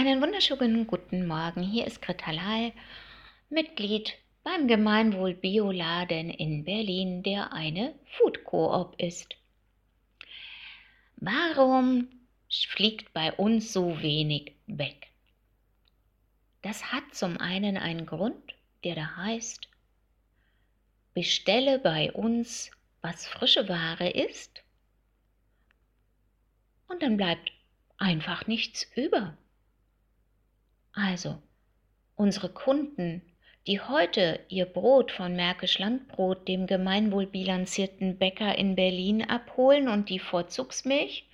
Einen wunderschönen guten Morgen. Hier ist Greta Lal, Mitglied beim Gemeinwohl Bioladen in Berlin, der eine Food Coop ist. Warum fliegt bei uns so wenig weg? Das hat zum einen einen Grund, der da heißt, bestelle bei uns, was frische Ware ist, und dann bleibt einfach nichts über. Also, unsere Kunden, die heute ihr Brot von Märkisch Landbrot, dem gemeinwohlbilanzierten Bäcker in Berlin, abholen und die Vorzugsmilch,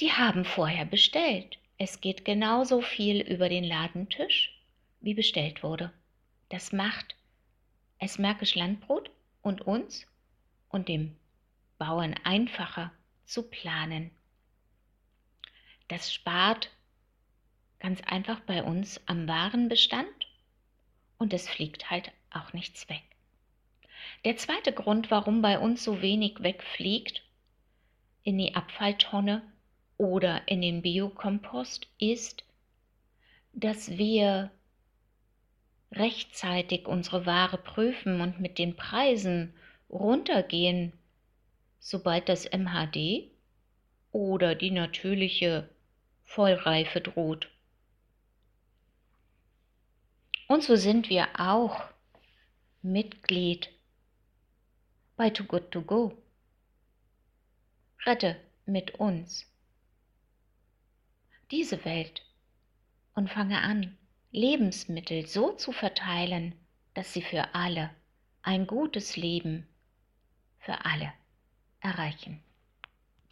die haben vorher bestellt. Es geht genauso viel über den Ladentisch, wie bestellt wurde. Das macht es Märkisch Landbrot und uns und dem Bauern einfacher zu planen. Das spart ganz einfach bei uns am Warenbestand und es fliegt halt auch nichts weg. Der zweite Grund, warum bei uns so wenig wegfliegt in die Abfalltonne oder in den Biokompost, ist, dass wir rechtzeitig unsere Ware prüfen und mit den Preisen runtergehen, sobald das MHD oder die natürliche Vollreife droht. Und so sind wir auch Mitglied bei Too Good To Go. Rette mit uns diese Welt und fange an, Lebensmittel so zu verteilen, dass sie für alle ein gutes Leben für alle erreichen.